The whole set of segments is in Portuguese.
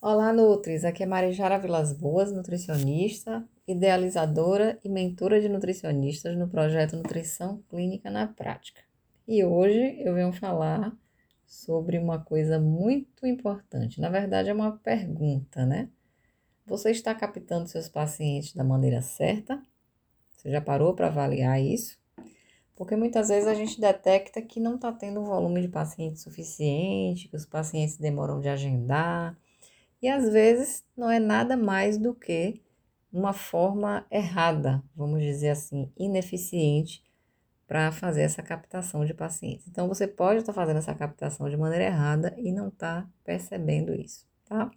Olá, Nutris! Aqui é Marijara Vilas Boas, nutricionista, idealizadora e mentora de nutricionistas no projeto Nutrição Clínica na Prática. E hoje eu venho falar sobre uma coisa muito importante. Na verdade, é uma pergunta, né? Você está captando seus pacientes da maneira certa? Você já parou para avaliar isso? Porque muitas vezes a gente detecta que não está tendo um volume de pacientes suficiente, que os pacientes demoram de agendar e às vezes não é nada mais do que uma forma errada, vamos dizer assim, ineficiente para fazer essa captação de pacientes. Então você pode estar tá fazendo essa captação de maneira errada e não está percebendo isso, tá?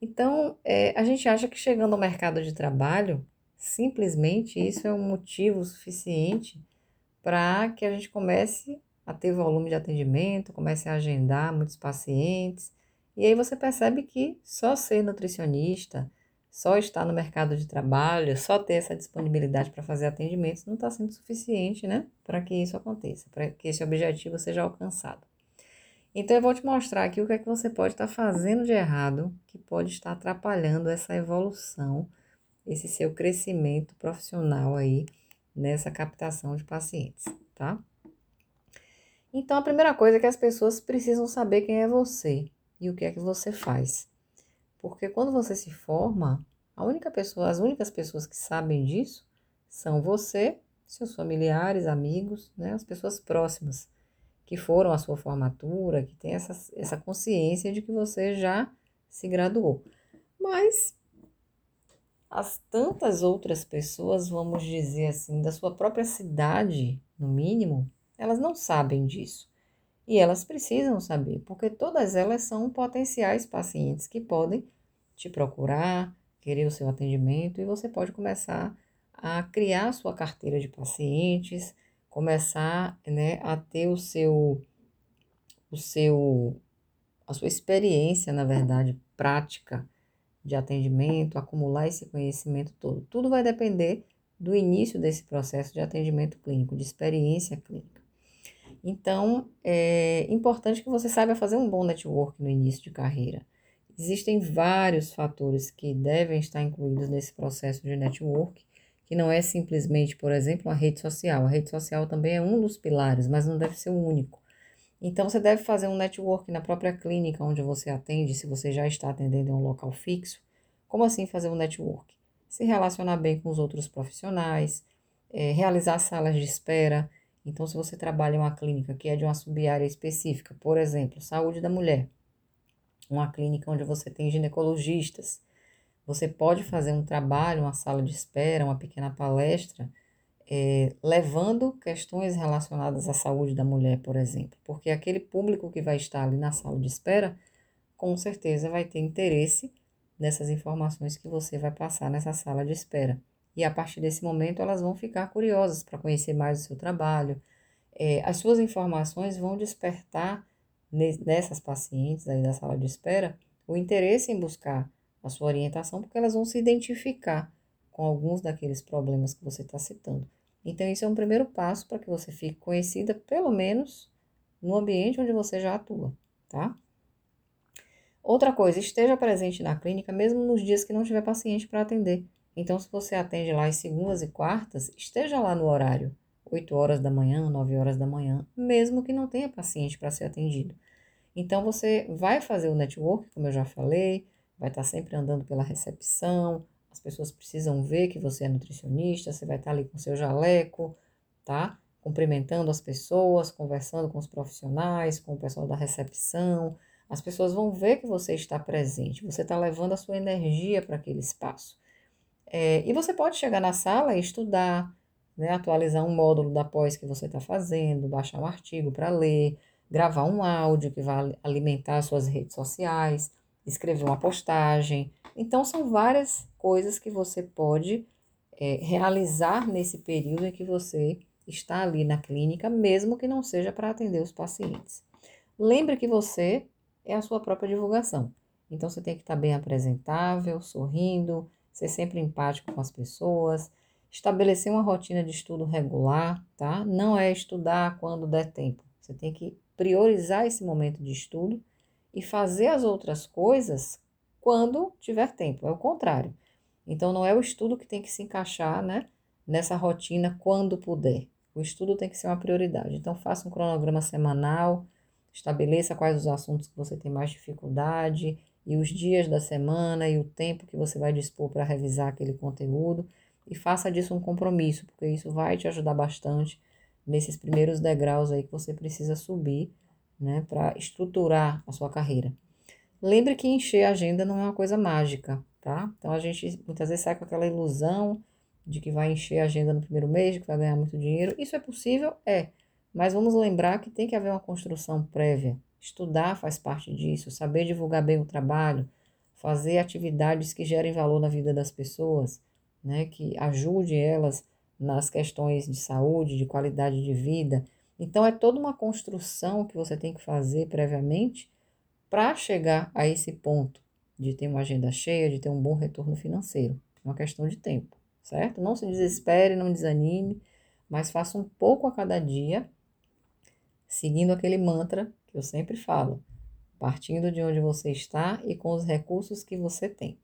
Então é, a gente acha que chegando ao mercado de trabalho, simplesmente isso é um motivo suficiente para que a gente comece a ter volume de atendimento, comece a agendar muitos pacientes e aí você percebe que só ser nutricionista, só estar no mercado de trabalho, só ter essa disponibilidade para fazer atendimentos não está sendo suficiente, né? Para que isso aconteça, para que esse objetivo seja alcançado. Então eu vou te mostrar aqui o que é que você pode estar tá fazendo de errado, que pode estar atrapalhando essa evolução, esse seu crescimento profissional aí nessa captação de pacientes, tá? Então a primeira coisa é que as pessoas precisam saber quem é você e o que é que você faz. Porque quando você se forma, a única pessoa, as únicas pessoas que sabem disso são você, seus familiares, amigos, né, as pessoas próximas que foram à sua formatura, que têm essa, essa consciência de que você já se graduou. Mas as tantas outras pessoas, vamos dizer assim, da sua própria cidade, no mínimo, elas não sabem disso. E elas precisam saber, porque todas elas são potenciais pacientes que podem te procurar, querer o seu atendimento e você pode começar a criar a sua carteira de pacientes, começar né, a ter o seu, o seu, a sua experiência, na verdade, prática de atendimento, acumular esse conhecimento todo. Tudo vai depender do início desse processo de atendimento clínico, de experiência clínica. Então, é importante que você saiba fazer um bom network no início de carreira. Existem vários fatores que devem estar incluídos nesse processo de network, que não é simplesmente, por exemplo, a rede social. A rede social também é um dos pilares, mas não deve ser o único. Então, você deve fazer um network na própria clínica onde você atende, se você já está atendendo em um local fixo. Como assim fazer um network? Se relacionar bem com os outros profissionais, é, realizar salas de espera, então, se você trabalha em uma clínica que é de uma sub-área específica, por exemplo, saúde da mulher, uma clínica onde você tem ginecologistas, você pode fazer um trabalho, uma sala de espera, uma pequena palestra, é, levando questões relacionadas à saúde da mulher, por exemplo, porque aquele público que vai estar ali na sala de espera, com certeza vai ter interesse nessas informações que você vai passar nessa sala de espera. E a partir desse momento elas vão ficar curiosas para conhecer mais o seu trabalho. É, as suas informações vão despertar nessas pacientes aí da sala de espera o interesse em buscar a sua orientação, porque elas vão se identificar com alguns daqueles problemas que você está citando. Então, isso é um primeiro passo para que você fique conhecida, pelo menos no ambiente onde você já atua, tá? Outra coisa, esteja presente na clínica mesmo nos dias que não tiver paciente para atender. Então, se você atende lá às segundas e quartas, esteja lá no horário, 8 horas da manhã, 9 horas da manhã, mesmo que não tenha paciente para ser atendido. Então, você vai fazer o network, como eu já falei, vai estar sempre andando pela recepção, as pessoas precisam ver que você é nutricionista, você vai estar ali com seu jaleco, tá? Cumprimentando as pessoas, conversando com os profissionais, com o pessoal da recepção. As pessoas vão ver que você está presente, você está levando a sua energia para aquele espaço. É, e você pode chegar na sala e estudar, né, atualizar um módulo da pós que você está fazendo, baixar um artigo para ler, gravar um áudio que vai alimentar suas redes sociais, escrever uma postagem. Então, são várias coisas que você pode é, realizar nesse período em que você está ali na clínica, mesmo que não seja para atender os pacientes. Lembre que você é a sua própria divulgação. Então, você tem que estar bem apresentável, sorrindo, ser sempre empático com as pessoas, estabelecer uma rotina de estudo regular, tá? Não é estudar quando der tempo. Você tem que priorizar esse momento de estudo e fazer as outras coisas quando tiver tempo, é o contrário. Então não é o estudo que tem que se encaixar, né, nessa rotina quando puder. O estudo tem que ser uma prioridade. Então faça um cronograma semanal, estabeleça quais os assuntos que você tem mais dificuldade e os dias da semana e o tempo que você vai dispor para revisar aquele conteúdo e faça disso um compromisso, porque isso vai te ajudar bastante nesses primeiros degraus aí que você precisa subir, né, para estruturar a sua carreira. Lembre que encher a agenda não é uma coisa mágica, tá? Então a gente muitas vezes sai com aquela ilusão de que vai encher a agenda no primeiro mês, que vai ganhar muito dinheiro. Isso é possível? É. Mas vamos lembrar que tem que haver uma construção prévia. Estudar faz parte disso, saber divulgar bem o trabalho, fazer atividades que gerem valor na vida das pessoas, né, que ajude elas nas questões de saúde, de qualidade de vida. Então, é toda uma construção que você tem que fazer previamente para chegar a esse ponto de ter uma agenda cheia, de ter um bom retorno financeiro. É uma questão de tempo, certo? Não se desespere, não desanime, mas faça um pouco a cada dia, seguindo aquele mantra que eu sempre falo, partindo de onde você está e com os recursos que você tem.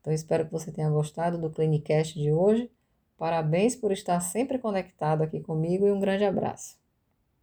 Então, espero que você tenha gostado do Clinicast de hoje. Parabéns por estar sempre conectado aqui comigo e um grande abraço.